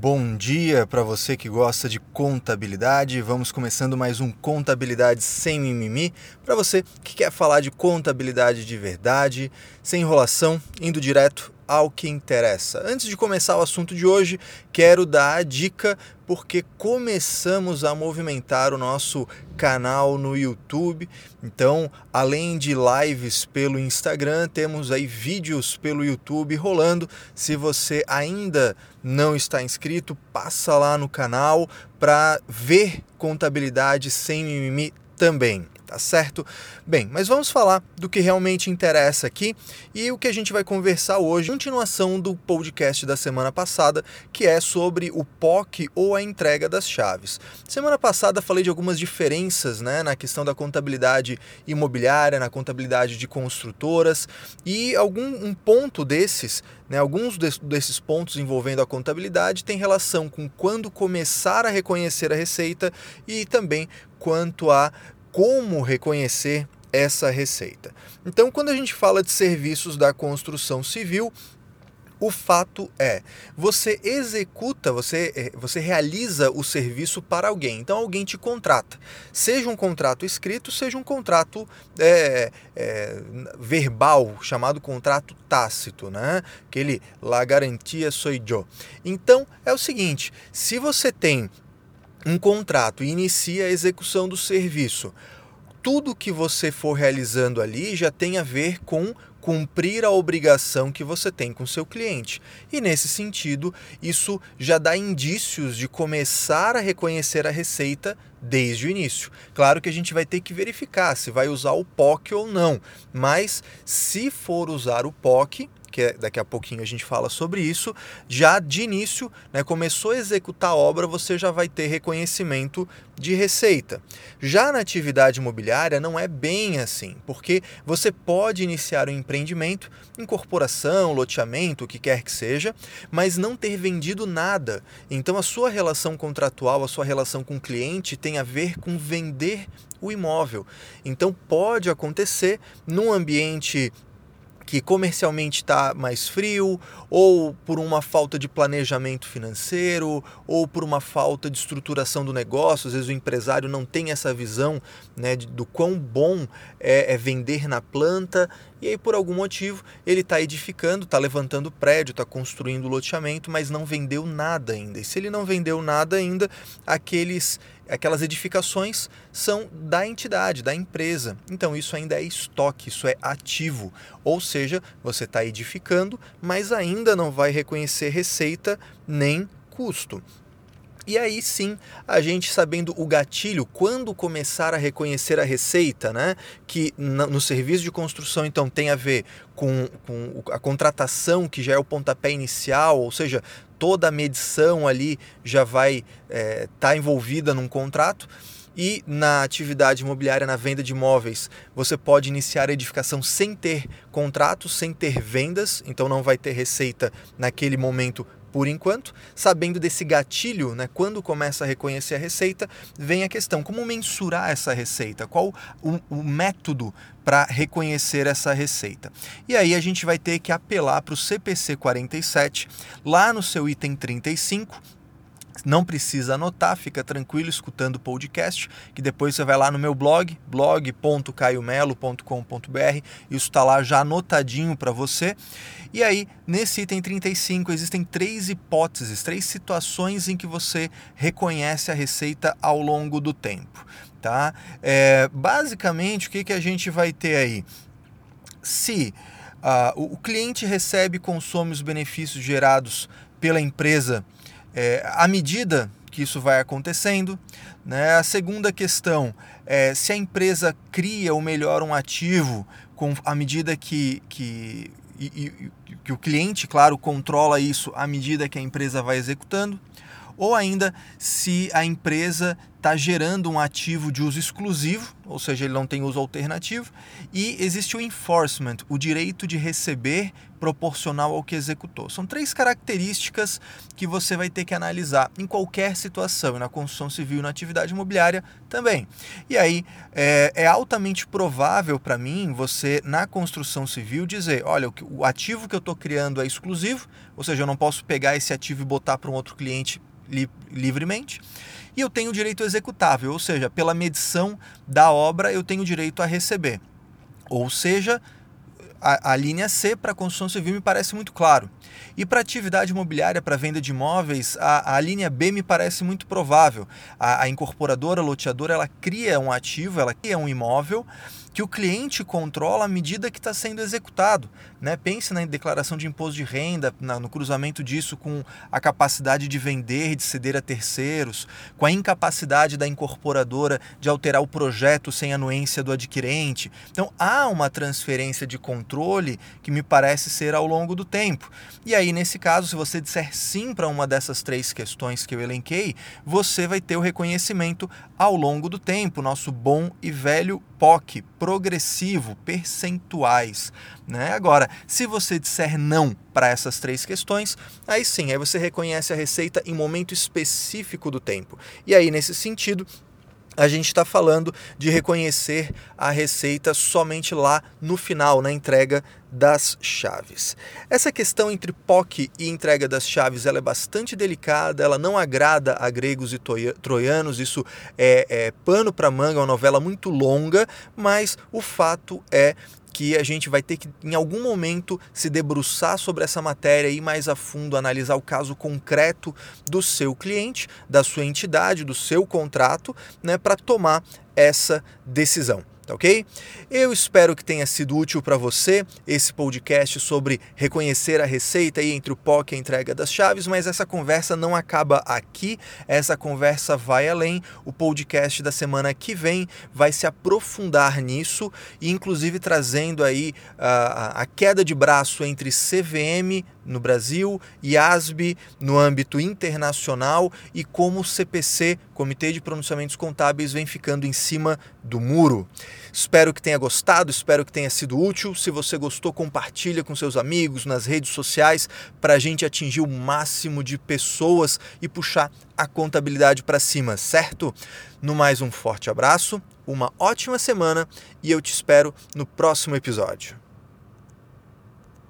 Bom dia para você que gosta de contabilidade. Vamos começando mais um Contabilidade sem mimimi. Para você que quer falar de contabilidade de verdade, sem enrolação, indo direto ao que interessa. Antes de começar o assunto de hoje, quero dar a dica porque começamos a movimentar o nosso canal no YouTube. Então, além de lives pelo Instagram, temos aí vídeos pelo YouTube rolando. Se você ainda não está inscrito, passa lá no canal para ver contabilidade sem mimimi também tá certo? Bem, mas vamos falar do que realmente interessa aqui e o que a gente vai conversar hoje, continuação do podcast da semana passada, que é sobre o POC ou a entrega das chaves. Semana passada falei de algumas diferenças né, na questão da contabilidade imobiliária, na contabilidade de construtoras e algum um ponto desses né, alguns desses pontos envolvendo a contabilidade têm relação com quando começar a reconhecer a receita e também quanto a como reconhecer essa receita. Então, quando a gente fala de serviços da construção civil, o fato é, você executa, você, é, você realiza o serviço para alguém. Então alguém te contrata. Seja um contrato escrito, seja um contrato é, é, verbal, chamado contrato tácito, né? Aquele la garantia soy yo. Então é o seguinte: se você tem um contrato e inicia a execução do serviço, tudo que você for realizando ali já tem a ver com cumprir a obrigação que você tem com seu cliente. E nesse sentido, isso já dá indícios de começar a reconhecer a receita desde o início. Claro que a gente vai ter que verificar se vai usar o POC ou não, mas se for usar o POC, que é, daqui a pouquinho a gente fala sobre isso, já de início, né, começou a executar a obra, você já vai ter reconhecimento de receita. Já na atividade imobiliária não é bem assim, porque você pode iniciar um empreendimento, incorporação, loteamento, o que quer que seja, mas não ter vendido nada. Então a sua relação contratual, a sua relação com o cliente tem a ver com vender o imóvel. Então pode acontecer num ambiente que comercialmente está mais frio, ou por uma falta de planejamento financeiro, ou por uma falta de estruturação do negócio. Às vezes o empresário não tem essa visão né, do quão bom é, é vender na planta, e aí por algum motivo ele está edificando, está levantando prédio, está construindo loteamento, mas não vendeu nada ainda. E se ele não vendeu nada ainda, aqueles aquelas edificações são da entidade, da empresa. Então isso ainda é estoque, isso é ativo. Ou seja, você está edificando, mas ainda não vai reconhecer receita nem custo. E aí sim, a gente sabendo o gatilho, quando começar a reconhecer a receita, né? Que no serviço de construção, então, tem a ver com, com a contratação, que já é o pontapé inicial, ou seja, toda a medição ali já vai estar é, tá envolvida num contrato. E na atividade imobiliária, na venda de imóveis, você pode iniciar a edificação sem ter contrato, sem ter vendas, então não vai ter receita naquele momento por enquanto, sabendo desse gatilho, né, quando começa a reconhecer a receita, vem a questão: como mensurar essa receita? Qual o, o método para reconhecer essa receita? E aí a gente vai ter que apelar para o CPC 47, lá no seu item 35, não precisa anotar, fica tranquilo escutando o podcast, que depois você vai lá no meu blog, blog.caiomelo.com.br, isso está lá já anotadinho para você. E aí, nesse item 35, existem três hipóteses, três situações em que você reconhece a receita ao longo do tempo. Tá? É, basicamente, o que, que a gente vai ter aí? Se uh, o cliente recebe e consome os benefícios gerados pela empresa é, à medida que isso vai acontecendo. Né? A segunda questão é se a empresa cria ou melhora um ativo com, à medida que, que, e, e, que o cliente, claro, controla isso à medida que a empresa vai executando. Ou ainda se a empresa está gerando um ativo de uso exclusivo, ou seja, ele não tem uso alternativo, e existe o enforcement, o direito de receber proporcional ao que executou. São três características que você vai ter que analisar em qualquer situação, na construção civil e na atividade imobiliária também. E aí é, é altamente provável para mim você, na construção civil, dizer: olha, o ativo que eu estou criando é exclusivo, ou seja, eu não posso pegar esse ativo e botar para um outro cliente li livremente. E eu tenho direito executável, ou seja, pela medição da obra eu tenho direito a receber. Ou seja, a, a linha C para a construção civil me parece muito claro. E para atividade imobiliária, para venda de imóveis, a, a linha B me parece muito provável. A, a incorporadora, a loteadora, ela cria um ativo, ela cria um imóvel que o cliente controla à medida que está sendo executado. Né? Pense na declaração de imposto de renda, na, no cruzamento disso com a capacidade de vender, de ceder a terceiros, com a incapacidade da incorporadora de alterar o projeto sem anuência do adquirente. Então há uma transferência de controle que me parece ser ao longo do tempo. E aí, nesse caso, se você disser sim para uma dessas três questões que eu elenquei, você vai ter o reconhecimento ao longo do tempo, nosso bom e velho POC, progressivo, percentuais. Né? Agora, se você disser não para essas três questões, aí sim, aí você reconhece a receita em momento específico do tempo. E aí, nesse sentido, a gente está falando de reconhecer a receita somente lá no final, na entrega das chaves. Essa questão entre POC e entrega das chaves ela é bastante delicada, ela não agrada a gregos e troianos, isso é, é pano para manga, é uma novela muito longa, mas o fato é que a gente vai ter que, em algum momento, se debruçar sobre essa matéria e ir mais a fundo, analisar o caso concreto do seu cliente, da sua entidade, do seu contrato, né, para tomar essa decisão tá ok? Eu espero que tenha sido útil para você esse podcast sobre reconhecer a receita aí entre o POC e a entrega das chaves, mas essa conversa não acaba aqui, essa conversa vai além. O podcast da semana que vem vai se aprofundar nisso e inclusive trazendo aí a, a queda de braço entre CVM no Brasil, IASB no âmbito internacional e como o CPC, Comitê de Pronunciamentos Contábeis, vem ficando em cima do muro. Espero que tenha gostado, espero que tenha sido útil. Se você gostou, compartilha com seus amigos nas redes sociais para a gente atingir o máximo de pessoas e puxar a contabilidade para cima, certo? No mais, um forte abraço, uma ótima semana e eu te espero no próximo episódio.